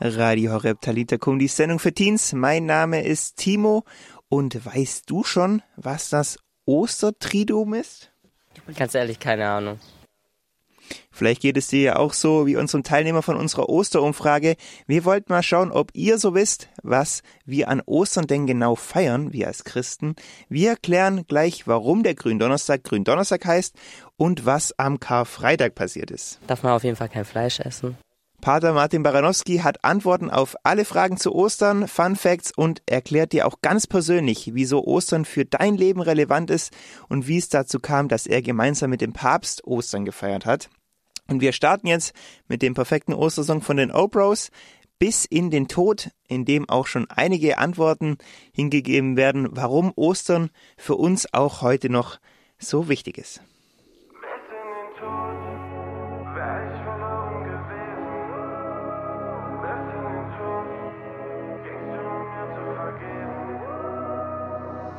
Radio Horeb Talitakum, die Sendung für Teens. Mein Name ist Timo und weißt du schon, was das Ostertriduum ist? Ganz ehrlich, keine Ahnung. Vielleicht geht es dir ja auch so wie unserem Teilnehmer von unserer Osterumfrage. Wir wollten mal schauen, ob ihr so wisst, was wir an Ostern denn genau feiern, wir als Christen. Wir erklären gleich, warum der Gründonnerstag Gründonnerstag heißt und was am Karfreitag passiert ist. Darf man auf jeden Fall kein Fleisch essen? Pater Martin Baranowski hat Antworten auf alle Fragen zu Ostern, Fun Facts und erklärt dir auch ganz persönlich, wieso Ostern für dein Leben relevant ist und wie es dazu kam, dass er gemeinsam mit dem Papst Ostern gefeiert hat. Und wir starten jetzt mit dem perfekten Ostersong von den Opros bis in den Tod, in dem auch schon einige Antworten hingegeben werden, warum Ostern für uns auch heute noch so wichtig ist.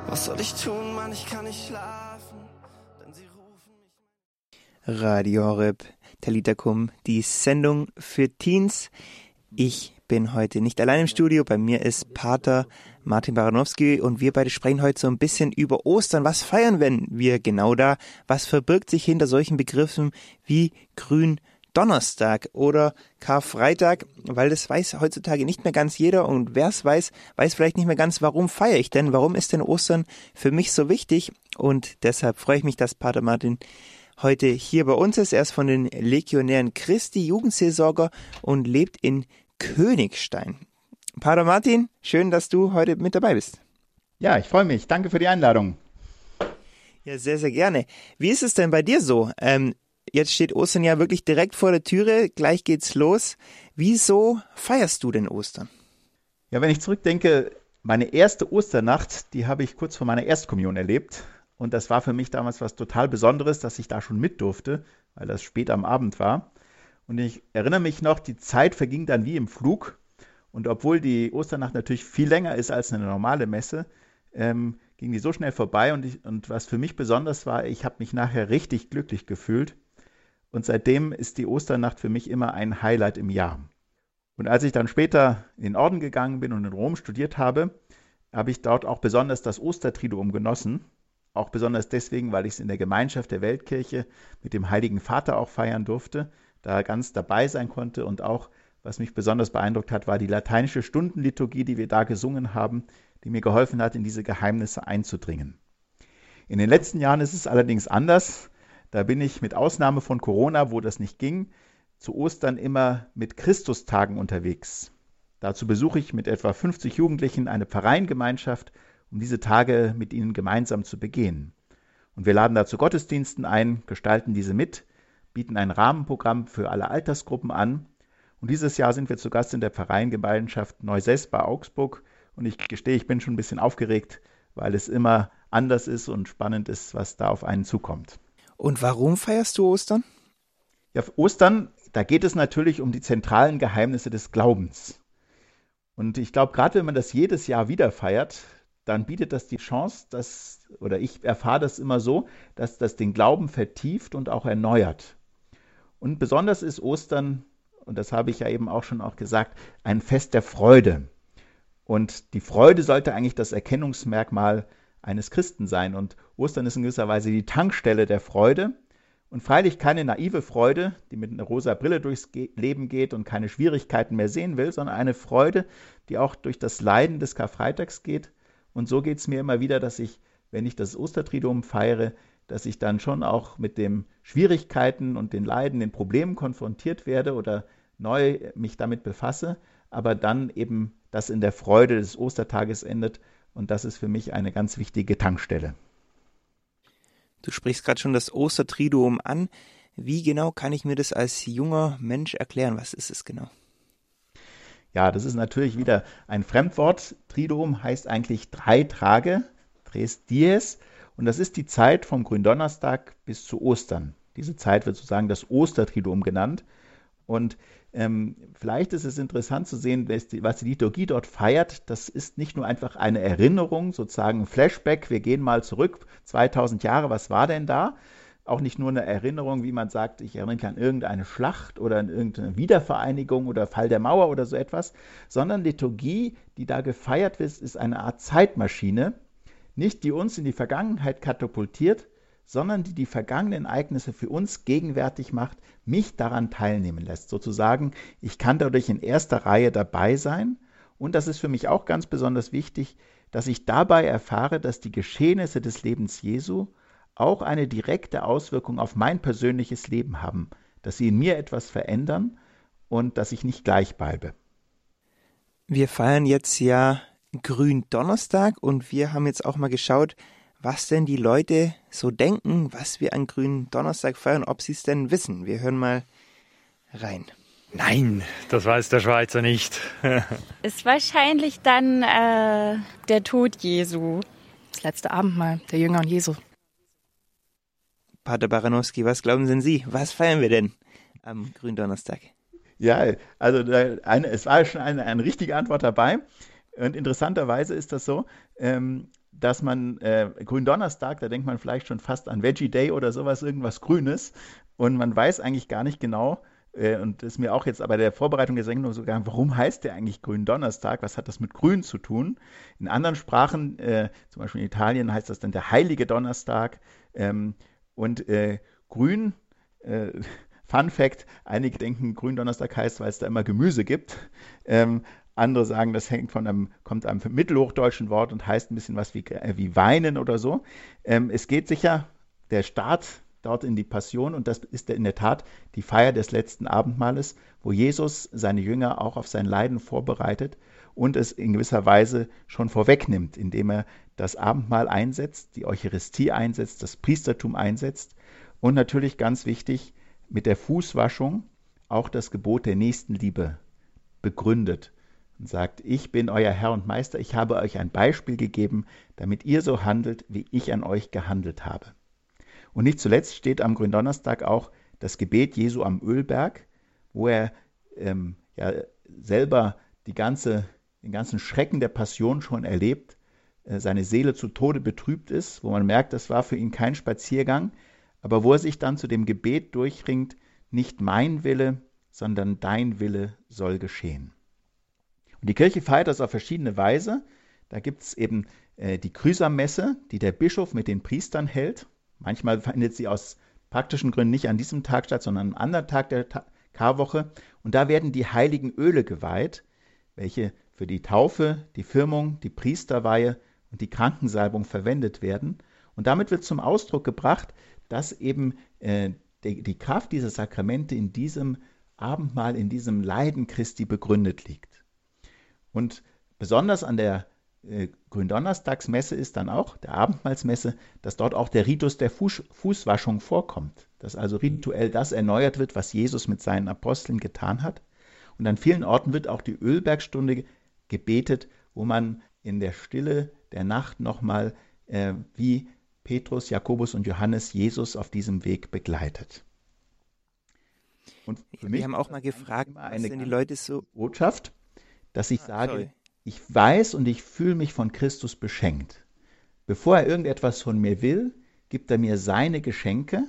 Was soll ich tun, Mann, ich kann nicht schlafen, denn sie rufen mich. Radio Horeb, Talitakum, die Sendung für Teens. Ich bin heute nicht allein im Studio, bei mir ist Pater Martin Baranowski und wir beide sprechen heute so ein bisschen über Ostern. Was feiern wir genau da? Was verbirgt sich hinter solchen Begriffen wie grün, Donnerstag oder Karfreitag, weil das weiß heutzutage nicht mehr ganz jeder und wer es weiß, weiß vielleicht nicht mehr ganz, warum feiere ich denn, warum ist denn Ostern für mich so wichtig und deshalb freue ich mich, dass Pater Martin heute hier bei uns ist. Er ist von den Legionären Christi Jugendseelsorger und lebt in Königstein. Pater Martin, schön, dass du heute mit dabei bist. Ja, ich freue mich. Danke für die Einladung. Ja, sehr, sehr gerne. Wie ist es denn bei dir so? Ähm, Jetzt steht Ostern ja wirklich direkt vor der Türe, gleich geht's los. Wieso feierst du denn Ostern? Ja, wenn ich zurückdenke, meine erste Osternacht, die habe ich kurz vor meiner Erstkommunion erlebt. Und das war für mich damals was total Besonderes, dass ich da schon mit durfte, weil das spät am Abend war. Und ich erinnere mich noch, die Zeit verging dann wie im Flug. Und obwohl die Osternacht natürlich viel länger ist als eine normale Messe, ähm, ging die so schnell vorbei. Und, ich, und was für mich besonders war, ich habe mich nachher richtig glücklich gefühlt. Und seitdem ist die Osternacht für mich immer ein Highlight im Jahr. Und als ich dann später in den Orden gegangen bin und in Rom studiert habe, habe ich dort auch besonders das Ostertriduum genossen. Auch besonders deswegen, weil ich es in der Gemeinschaft der Weltkirche mit dem Heiligen Vater auch feiern durfte, da ganz dabei sein konnte. Und auch, was mich besonders beeindruckt hat, war die lateinische Stundenliturgie, die wir da gesungen haben, die mir geholfen hat, in diese Geheimnisse einzudringen. In den letzten Jahren ist es allerdings anders. Da bin ich mit Ausnahme von Corona, wo das nicht ging, zu Ostern immer mit Christustagen unterwegs. Dazu besuche ich mit etwa 50 Jugendlichen eine Pfarreiengemeinschaft, um diese Tage mit ihnen gemeinsam zu begehen. Und wir laden dazu Gottesdiensten ein, gestalten diese mit, bieten ein Rahmenprogramm für alle Altersgruppen an. Und dieses Jahr sind wir zu Gast in der Pfarreiengemeinschaft Neusess bei Augsburg. Und ich gestehe, ich bin schon ein bisschen aufgeregt, weil es immer anders ist und spannend ist, was da auf einen zukommt. Und warum feierst du Ostern? Ja, Ostern, da geht es natürlich um die zentralen Geheimnisse des Glaubens. Und ich glaube, gerade wenn man das jedes Jahr wieder feiert, dann bietet das die Chance, dass, oder ich erfahre das immer so, dass das den Glauben vertieft und auch erneuert. Und besonders ist Ostern, und das habe ich ja eben auch schon auch gesagt, ein Fest der Freude. Und die Freude sollte eigentlich das Erkennungsmerkmal eines Christen sein. Und Ostern ist in gewisser Weise die Tankstelle der Freude. Und freilich keine naive Freude, die mit einer rosa Brille durchs Leben geht und keine Schwierigkeiten mehr sehen will, sondern eine Freude, die auch durch das Leiden des Karfreitags geht. Und so geht es mir immer wieder, dass ich, wenn ich das Ostertriduum feiere, dass ich dann schon auch mit den Schwierigkeiten und den Leiden, den Problemen konfrontiert werde oder neu mich damit befasse, aber dann eben das in der Freude des Ostertages endet und das ist für mich eine ganz wichtige Tankstelle. Du sprichst gerade schon das Ostertriduum an. Wie genau kann ich mir das als junger Mensch erklären? Was ist es genau? Ja, das ist natürlich wieder ein Fremdwort. Triduum heißt eigentlich drei Tage, tres dies. Und das ist die Zeit vom Gründonnerstag bis zu Ostern. Diese Zeit wird sozusagen das Ostertriduum genannt. Und ähm, vielleicht ist es interessant zu sehen, was die, Liturgie dort feiert. Das ist nicht nur einfach eine Erinnerung, sozusagen ein Flashback. Wir gehen mal zurück, 2000 Jahre, was war denn da? auch nicht nur eine Erinnerung, wie man sagt, ich erinnere mich an irgendeine Schlacht oder an irgendeine Wiedervereinigung oder Fall der Mauer oder so etwas, sondern Liturgie, die da gefeiert wird, ist eine Art Zeitmaschine, nicht die uns in die Vergangenheit katapultiert, sondern die die vergangenen Ereignisse für uns gegenwärtig macht, mich daran teilnehmen lässt. Sozusagen, ich kann dadurch in erster Reihe dabei sein. Und das ist für mich auch ganz besonders wichtig, dass ich dabei erfahre, dass die Geschehnisse des Lebens Jesu auch eine direkte Auswirkung auf mein persönliches Leben haben, dass sie in mir etwas verändern und dass ich nicht gleich bleibe. Wir feiern jetzt ja Gründonnerstag und wir haben jetzt auch mal geschaut, was denn die Leute so denken, was wir an Grünen Donnerstag feiern, ob sie es denn wissen. Wir hören mal rein. Nein, das weiß der Schweizer nicht. ist wahrscheinlich dann äh, der Tod Jesu. Das letzte Abendmahl der Jünger und Jesu. Pater Baranowski, was glauben denn Sie? Was feiern wir denn am Gründonnerstag? Ja, also eine, es war schon eine, eine richtige Antwort dabei. Und interessanterweise ist das so, ähm, dass man äh, Gründonnerstag, da denkt man vielleicht schon fast an Veggie Day oder sowas, irgendwas Grünes. Und man weiß eigentlich gar nicht genau, äh, und das ist mir auch jetzt aber der Vorbereitung der Sendung so gegangen, warum heißt der eigentlich Gründonnerstag? Was hat das mit Grün zu tun? In anderen Sprachen, äh, zum Beispiel in Italien, heißt das dann der Heilige Donnerstag. Ähm, und äh, Grün, äh, Fun Fact, einige denken, Gründonnerstag heißt, weil es da immer Gemüse gibt. Ähm, andere sagen, das hängt von einem, kommt einem mittelhochdeutschen Wort und heißt ein bisschen was wie, äh, wie weinen oder so. Ähm, es geht sicher der Start dort in die Passion und das ist in der Tat die Feier des letzten Abendmahles, wo Jesus seine Jünger auch auf sein Leiden vorbereitet und es in gewisser Weise schon vorwegnimmt, indem er das Abendmahl einsetzt, die Eucharistie einsetzt, das Priestertum einsetzt und natürlich ganz wichtig mit der Fußwaschung auch das Gebot der Nächstenliebe begründet und sagt, ich bin euer Herr und Meister, ich habe euch ein Beispiel gegeben, damit ihr so handelt, wie ich an euch gehandelt habe. Und nicht zuletzt steht am Gründonnerstag auch das Gebet Jesu am Ölberg, wo er ähm, ja, selber die ganze, den ganzen Schrecken der Passion schon erlebt, äh, seine Seele zu Tode betrübt ist, wo man merkt, das war für ihn kein Spaziergang, aber wo er sich dann zu dem Gebet durchringt, nicht mein Wille, sondern dein Wille soll geschehen. Und die Kirche feiert das auf verschiedene Weise. Da gibt es eben äh, die Chrysammesse, die der Bischof mit den Priestern hält. Manchmal findet sie aus praktischen Gründen nicht an diesem Tag statt, sondern am anderen Tag der Ta Karwoche. Und da werden die heiligen Öle geweiht, welche für die Taufe, die Firmung, die Priesterweihe und die Krankensalbung verwendet werden. Und damit wird zum Ausdruck gebracht, dass eben äh, die, die Kraft dieser Sakramente in diesem Abendmahl, in diesem Leiden Christi begründet liegt. Und besonders an der äh, Gründonnerstagsmesse ist dann auch, der Abendmahlsmesse, dass dort auch der Ritus der Fuß, Fußwaschung vorkommt. Dass also rituell das erneuert wird, was Jesus mit seinen Aposteln getan hat. Und an vielen Orten wird auch die Ölbergstunde gebetet, wo man in der Stille der Nacht nochmal äh, wie Petrus, Jakobus und Johannes Jesus auf diesem Weg begleitet. Und Wir haben auch mal gefragt, was denn die Leute so Botschaft, dass ich ah, sage, sorry. ich weiß und ich fühle mich von Christus beschenkt. Bevor er irgendetwas von mir will, gibt er mir seine Geschenke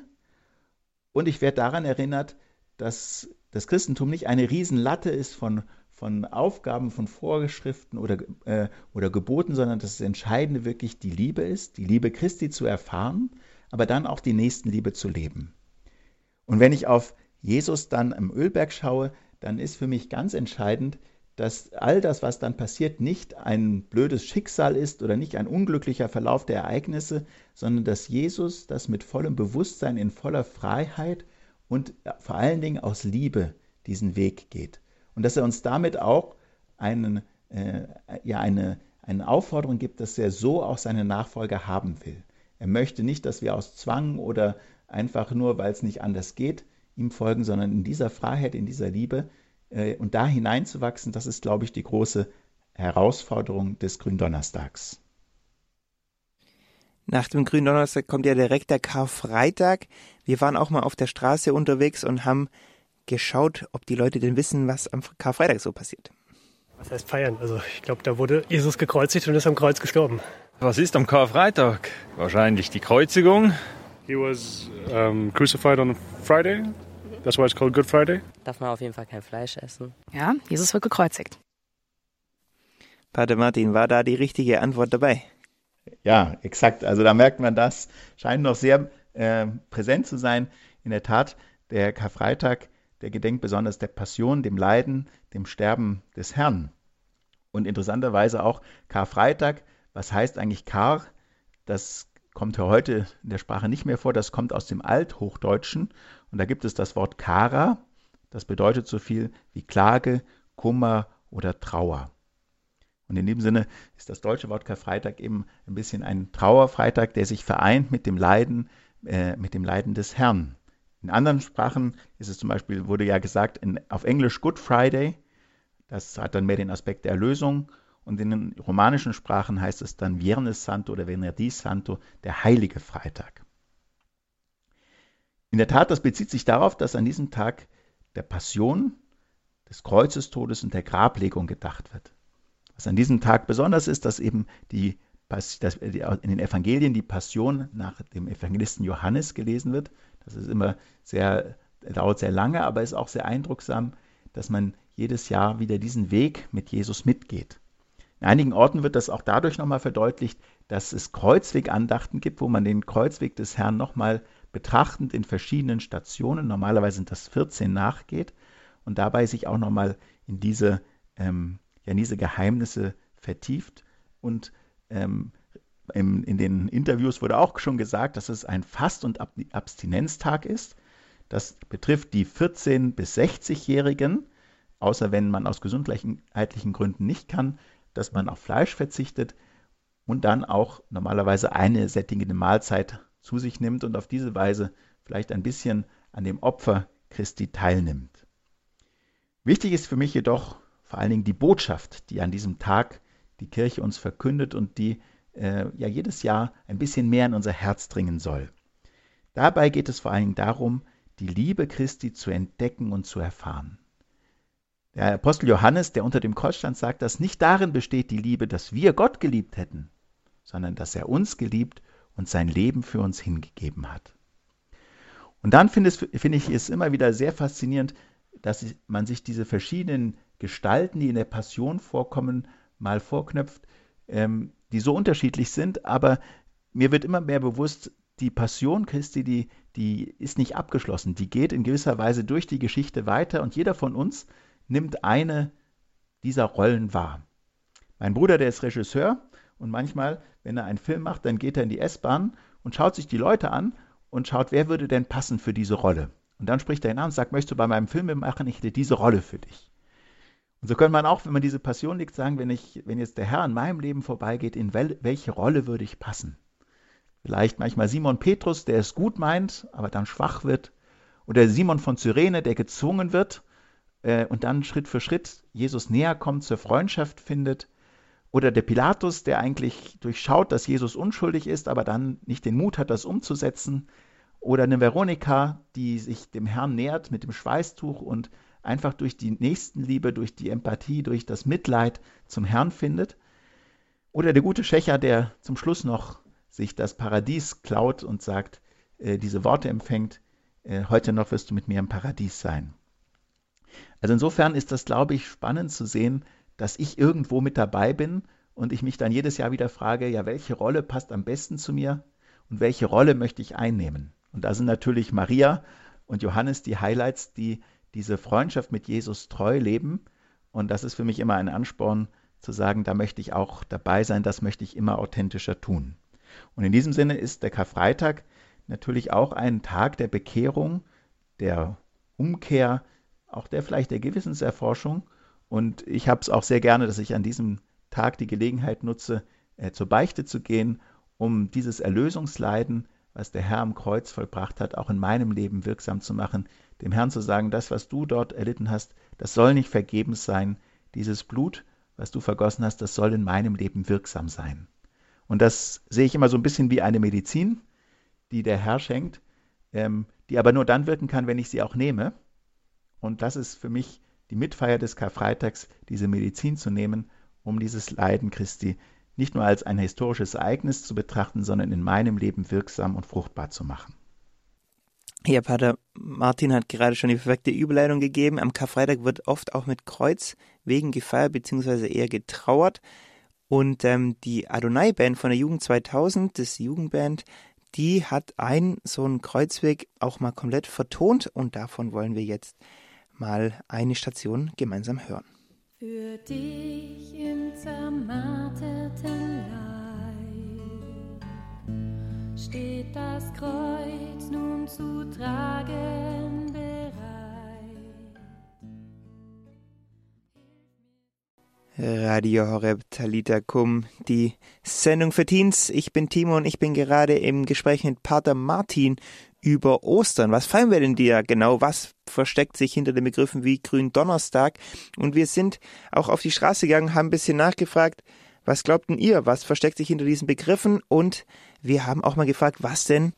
und ich werde daran erinnert, dass das Christentum nicht eine Riesenlatte ist von, von Aufgaben, von Vorgeschriften oder, äh, oder Geboten, sondern dass das Entscheidende wirklich die Liebe ist, die Liebe Christi zu erfahren, aber dann auch die Nächstenliebe zu leben. Und wenn ich auf Jesus dann am Ölberg schaue, dann ist für mich ganz entscheidend, dass all das, was dann passiert, nicht ein blödes Schicksal ist oder nicht ein unglücklicher Verlauf der Ereignisse, sondern dass Jesus das mit vollem Bewusstsein, in voller Freiheit und vor allen Dingen aus Liebe diesen Weg geht. Und dass er uns damit auch einen, äh, ja, eine, eine Aufforderung gibt, dass er so auch seine Nachfolger haben will. Er möchte nicht, dass wir aus Zwang oder einfach nur, weil es nicht anders geht, ihm folgen, sondern in dieser Freiheit, in dieser Liebe äh, und da hineinzuwachsen, das ist, glaube ich, die große Herausforderung des Gründonnerstags. Nach dem Gründonnerstag kommt ja direkt der Karfreitag. Wir waren auch mal auf der Straße unterwegs und haben geschaut, ob die Leute denn wissen, was am Karfreitag so passiert. Was heißt feiern? Also ich glaube, da wurde Jesus gekreuzigt und ist am Kreuz gestorben. Was ist am Karfreitag? Wahrscheinlich die Kreuzigung He was um, crucified on Friday. That's why it's called Good Friday. Darf man auf jeden Fall kein Fleisch essen. Ja, Jesus wird gekreuzigt. Pater Martin, war da die richtige Antwort dabei? Ja, exakt. Also da merkt man das, scheint noch sehr äh, präsent zu sein. In der Tat, der Karfreitag, der gedenkt besonders der Passion, dem Leiden, dem Sterben des Herrn. Und interessanterweise auch Karfreitag, was heißt eigentlich Kar? Das kommt heute in der Sprache nicht mehr vor, das kommt aus dem Althochdeutschen. Und da gibt es das Wort Kara, das bedeutet so viel wie Klage, Kummer oder Trauer. Und in dem Sinne ist das deutsche Wort Karfreitag eben ein bisschen ein Trauerfreitag, der sich vereint mit dem Leiden, äh, mit dem Leiden des Herrn. In anderen Sprachen ist es zum Beispiel, wurde ja gesagt, in, auf Englisch Good Friday. Das hat dann mehr den Aspekt der Erlösung. Und in den romanischen Sprachen heißt es dann Viernes Santo oder Venerdì Santo, der heilige Freitag. In der Tat, das bezieht sich darauf, dass an diesem Tag der Passion, des Kreuzestodes und der Grablegung gedacht wird. Was an diesem Tag besonders ist, dass eben die, dass in den Evangelien die Passion nach dem Evangelisten Johannes gelesen wird. Das ist immer sehr, dauert sehr lange, aber ist auch sehr eindrucksam, dass man jedes Jahr wieder diesen Weg mit Jesus mitgeht. In einigen Orten wird das auch dadurch nochmal verdeutlicht, dass es Kreuzwegandachten gibt, wo man den Kreuzweg des Herrn nochmal betrachtend in verschiedenen Stationen, normalerweise sind das 14, nachgeht und dabei sich auch nochmal in diese ähm, ja in diese Geheimnisse vertieft. Und ähm, im, in den Interviews wurde auch schon gesagt, dass es ein Fast- und Ab Abstinenztag ist. Das betrifft die 14- bis 60-Jährigen, außer wenn man aus gesundheitlichen Gründen nicht kann, dass man auf Fleisch verzichtet und dann auch normalerweise eine sättigende Mahlzeit zu sich nimmt und auf diese Weise vielleicht ein bisschen an dem Opfer Christi teilnimmt. Wichtig ist für mich jedoch vor allen Dingen die Botschaft, die an diesem Tag die Kirche uns verkündet und die äh, ja jedes Jahr ein bisschen mehr in unser Herz dringen soll. Dabei geht es vor allen Dingen darum, die Liebe Christi zu entdecken und zu erfahren. Der Apostel Johannes, der unter dem Kreuz stand, sagt, dass nicht darin besteht die Liebe, dass wir Gott geliebt hätten, sondern dass er uns geliebt und sein Leben für uns hingegeben hat. Und dann finde find ich es immer wieder sehr faszinierend, dass man sich diese verschiedenen Gestalten, die in der Passion vorkommen, mal vorknöpft, ähm, die so unterschiedlich sind, aber mir wird immer mehr bewusst, die Passion Christi, die, die ist nicht abgeschlossen, die geht in gewisser Weise durch die Geschichte weiter und jeder von uns nimmt eine dieser Rollen wahr. Mein Bruder, der ist Regisseur und manchmal, wenn er einen Film macht, dann geht er in die S-Bahn und schaut sich die Leute an und schaut, wer würde denn passen für diese Rolle. Und dann spricht er ihn an und sagt, möchtest du bei meinem Film machen, ich hätte diese Rolle für dich. Und so könnte man auch, wenn man diese Passion liegt, sagen, wenn, ich, wenn jetzt der Herr in meinem Leben vorbeigeht, in wel, welche Rolle würde ich passen? Vielleicht manchmal Simon Petrus, der es gut meint, aber dann schwach wird. Oder Simon von Cyrene, der gezwungen wird äh, und dann Schritt für Schritt Jesus näher kommt, zur Freundschaft findet. Oder der Pilatus, der eigentlich durchschaut, dass Jesus unschuldig ist, aber dann nicht den Mut hat, das umzusetzen. Oder eine Veronika, die sich dem Herrn nähert mit dem Schweißtuch und einfach durch die Nächstenliebe, durch die Empathie, durch das Mitleid zum Herrn findet. Oder der gute Schächer, der zum Schluss noch sich das Paradies klaut und sagt, äh, diese Worte empfängt, äh, heute noch wirst du mit mir im Paradies sein. Also insofern ist das, glaube ich, spannend zu sehen, dass ich irgendwo mit dabei bin und ich mich dann jedes Jahr wieder frage, ja, welche Rolle passt am besten zu mir und welche Rolle möchte ich einnehmen? Und da sind natürlich Maria und Johannes die Highlights, die diese Freundschaft mit Jesus treu leben. Und das ist für mich immer ein Ansporn zu sagen, da möchte ich auch dabei sein, das möchte ich immer authentischer tun. Und in diesem Sinne ist der Karfreitag natürlich auch ein Tag der Bekehrung, der Umkehr, auch der vielleicht der Gewissenserforschung. Und ich habe es auch sehr gerne, dass ich an diesem Tag die Gelegenheit nutze, äh, zur Beichte zu gehen, um dieses Erlösungsleiden, was der Herr am Kreuz vollbracht hat, auch in meinem Leben wirksam zu machen, dem Herrn zu sagen, das, was du dort erlitten hast, das soll nicht vergebens sein. Dieses Blut, was du vergossen hast, das soll in meinem Leben wirksam sein. Und das sehe ich immer so ein bisschen wie eine Medizin, die der Herr schenkt, ähm, die aber nur dann wirken kann, wenn ich sie auch nehme. Und das ist für mich die Mitfeier des Karfreitags, diese Medizin zu nehmen, um dieses Leiden Christi nicht nur als ein historisches Ereignis zu betrachten, sondern in meinem Leben wirksam und fruchtbar zu machen. Ja, Pater Martin hat gerade schon die perfekte Überleitung gegeben. Am Karfreitag wird oft auch mit Kreuzwegen gefeiert, beziehungsweise eher getrauert. Und ähm, die Adonai-Band von der Jugend 2000, das Jugendband, die hat einen so einen Kreuzweg auch mal komplett vertont und davon wollen wir jetzt mal eine Station gemeinsam hören. Für dich im zermarterten Leib steht das Kreuz nun zu tragen Radio Horeb Talita Kum, die Sendung für Teens. Ich bin Timo und ich bin gerade im Gespräch mit Pater Martin über Ostern. Was feiern wir denn dir genau? Was versteckt sich hinter den Begriffen wie Gründonnerstag? Und wir sind auch auf die Straße gegangen, haben ein bisschen nachgefragt, was glaubten ihr? Was versteckt sich hinter diesen Begriffen? Und wir haben auch mal gefragt, was denn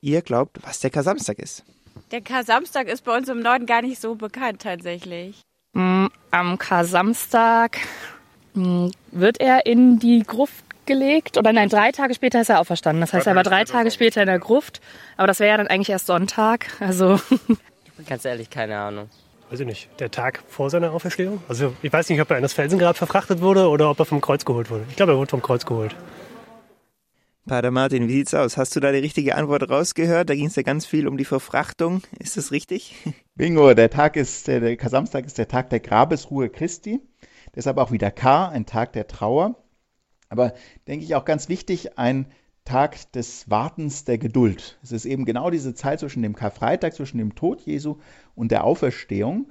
ihr glaubt, was der Kasamstag ist. Der Kasamstag ist bei uns im Norden gar nicht so bekannt tatsächlich. Mm, am Kar-Samstag mm, wird er in die Gruft gelegt oder nein, drei Tage später ist er auferstanden. Das heißt, er war drei Tage später in der Gruft, aber das wäre ja dann eigentlich erst Sonntag. Also Ganz ehrlich, keine Ahnung. Weiß ich nicht. Der Tag vor seiner Auferstehung? Also ich weiß nicht, ob er in das Felsengrab verfrachtet wurde oder ob er vom Kreuz geholt wurde. Ich glaube, er wurde vom Kreuz geholt. Pater Martin, wie sieht's aus? Hast du da die richtige Antwort rausgehört? Da ging es ja ganz viel um die Verfrachtung. Ist das richtig? Bingo, der Tag ist, der Kasamstag ist der Tag der Grabesruhe Christi. Deshalb auch wieder K, ein Tag der Trauer. Aber denke ich auch ganz wichtig, ein Tag des Wartens der Geduld. Es ist eben genau diese Zeit zwischen dem Karfreitag, zwischen dem Tod Jesu und der Auferstehung.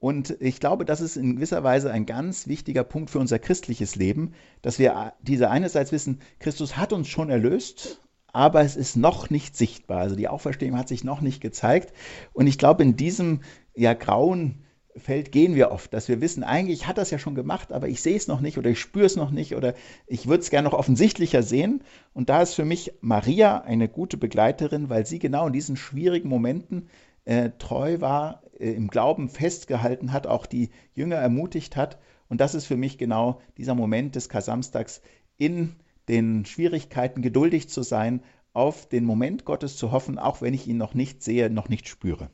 Und ich glaube, das ist in gewisser Weise ein ganz wichtiger Punkt für unser christliches Leben, dass wir diese einerseits wissen, Christus hat uns schon erlöst, aber es ist noch nicht sichtbar. Also die Auferstehung hat sich noch nicht gezeigt. Und ich glaube, in diesem ja grauen Feld gehen wir oft, dass wir wissen, eigentlich hat das ja schon gemacht, aber ich sehe es noch nicht oder ich spüre es noch nicht oder ich würde es gerne noch offensichtlicher sehen. Und da ist für mich Maria eine gute Begleiterin, weil sie genau in diesen schwierigen Momenten äh, treu war, äh, im Glauben festgehalten hat, auch die Jünger ermutigt hat. Und das ist für mich genau dieser Moment des Kasamstags, in den Schwierigkeiten geduldig zu sein, auf den Moment Gottes zu hoffen, auch wenn ich ihn noch nicht sehe, noch nicht spüre.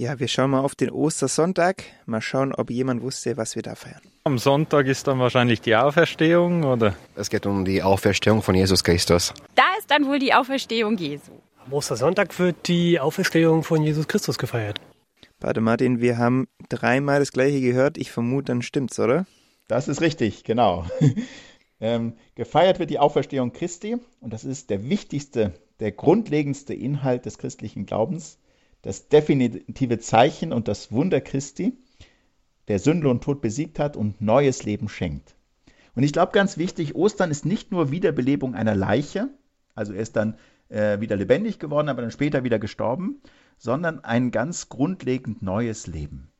Ja, wir schauen mal auf den Ostersonntag. Mal schauen, ob jemand wusste, was wir da feiern. Am Sonntag ist dann wahrscheinlich die Auferstehung, oder? Es geht um die Auferstehung von Jesus Christus. Da ist dann wohl die Auferstehung Jesu. Am Ostersonntag wird die Auferstehung von Jesus Christus gefeiert. Warte Martin, wir haben dreimal das gleiche gehört. Ich vermute, dann stimmt's, oder? Das ist richtig, genau. ähm, gefeiert wird die Auferstehung Christi und das ist der wichtigste, der grundlegendste Inhalt des christlichen Glaubens, das definitive Zeichen und das Wunder Christi, der Sünde und Tod besiegt hat und neues Leben schenkt. Und ich glaube ganz wichtig, Ostern ist nicht nur Wiederbelebung einer Leiche, also er ist dann äh, wieder lebendig geworden, aber dann später wieder gestorben, sondern ein ganz grundlegend neues Leben.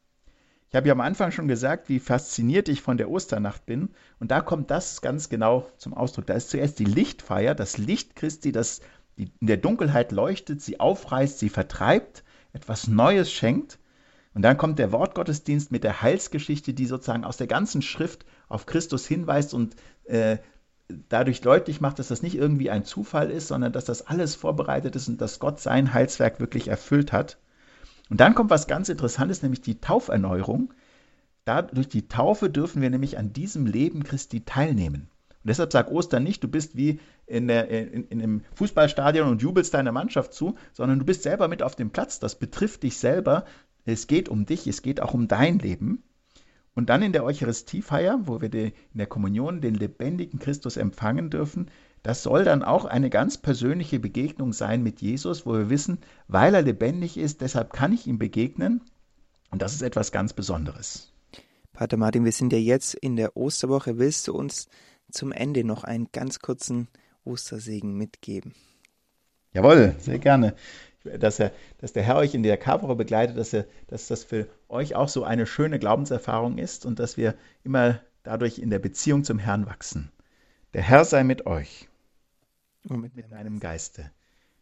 Ich habe ja am Anfang schon gesagt, wie fasziniert ich von der Osternacht bin. Und da kommt das ganz genau zum Ausdruck. Da ist zuerst die Lichtfeier, das Licht Christi, das in der Dunkelheit leuchtet, sie aufreißt, sie vertreibt, etwas Neues schenkt. Und dann kommt der Wortgottesdienst mit der Heilsgeschichte, die sozusagen aus der ganzen Schrift auf Christus hinweist und äh, dadurch deutlich macht, dass das nicht irgendwie ein Zufall ist, sondern dass das alles vorbereitet ist und dass Gott sein Heilswerk wirklich erfüllt hat. Und dann kommt was ganz Interessantes, nämlich die Tauferneuerung. Da, durch die Taufe dürfen wir nämlich an diesem Leben Christi teilnehmen. Und deshalb sagt Ostern nicht, du bist wie in, der, in, in einem Fußballstadion und jubelst deiner Mannschaft zu, sondern du bist selber mit auf dem Platz. Das betrifft dich selber. Es geht um dich, es geht auch um dein Leben. Und dann in der Eucharistiefeier, wo wir die, in der Kommunion den lebendigen Christus empfangen dürfen, das soll dann auch eine ganz persönliche Begegnung sein mit Jesus, wo wir wissen, weil er lebendig ist, deshalb kann ich ihm begegnen. Und das ist etwas ganz Besonderes. Pater Martin, wir sind ja jetzt in der Osterwoche. Willst du uns zum Ende noch einen ganz kurzen Ostersegen mitgeben? Jawohl, sehr gerne dass, er, dass der Herr euch in der Karwoche begleitet, dass, er, dass das für euch auch so eine schöne Glaubenserfahrung ist und dass wir immer dadurch in der Beziehung zum Herrn wachsen. Der Herr sei mit euch und mit, mit meinem Geiste.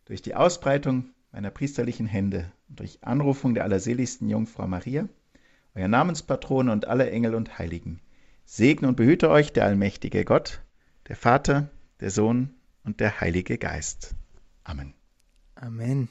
Durch die Ausbreitung meiner priesterlichen Hände und durch Anrufung der allerseligsten Jungfrau Maria, euer Namenspatrone und alle Engel und Heiligen, segne und behüte euch der allmächtige Gott, der Vater, der Sohn und der Heilige Geist. Amen. Amen.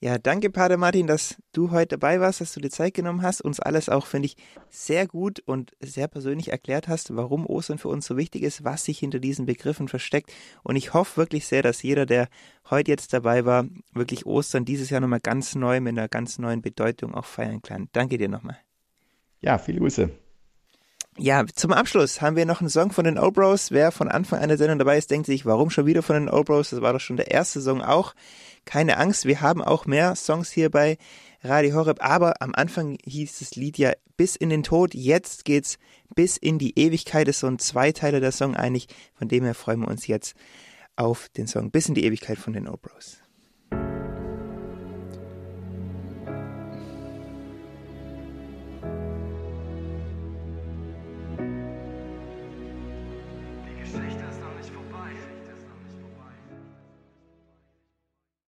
Ja, danke, Pater Martin, dass du heute dabei warst, dass du dir Zeit genommen hast, uns alles auch, finde ich, sehr gut und sehr persönlich erklärt hast, warum Ostern für uns so wichtig ist, was sich hinter diesen Begriffen versteckt. Und ich hoffe wirklich sehr, dass jeder, der heute jetzt dabei war, wirklich Ostern dieses Jahr nochmal ganz neu mit einer ganz neuen Bedeutung auch feiern kann. Danke dir nochmal. Ja, viele Grüße. Ja, zum Abschluss haben wir noch einen Song von den Old Bros. Wer von Anfang an der Sendung dabei ist, denkt sich, warum schon wieder von den Old Bros? Das war doch schon der erste Song auch. Keine Angst, wir haben auch mehr Songs hier bei Radio Horeb, aber am Anfang hieß das Lied ja bis in den Tod, jetzt geht's bis in die Ewigkeit, das ist so ein Zweiteiler der Song eigentlich, von dem her freuen wir uns jetzt auf den Song bis in die Ewigkeit von den Old Bros.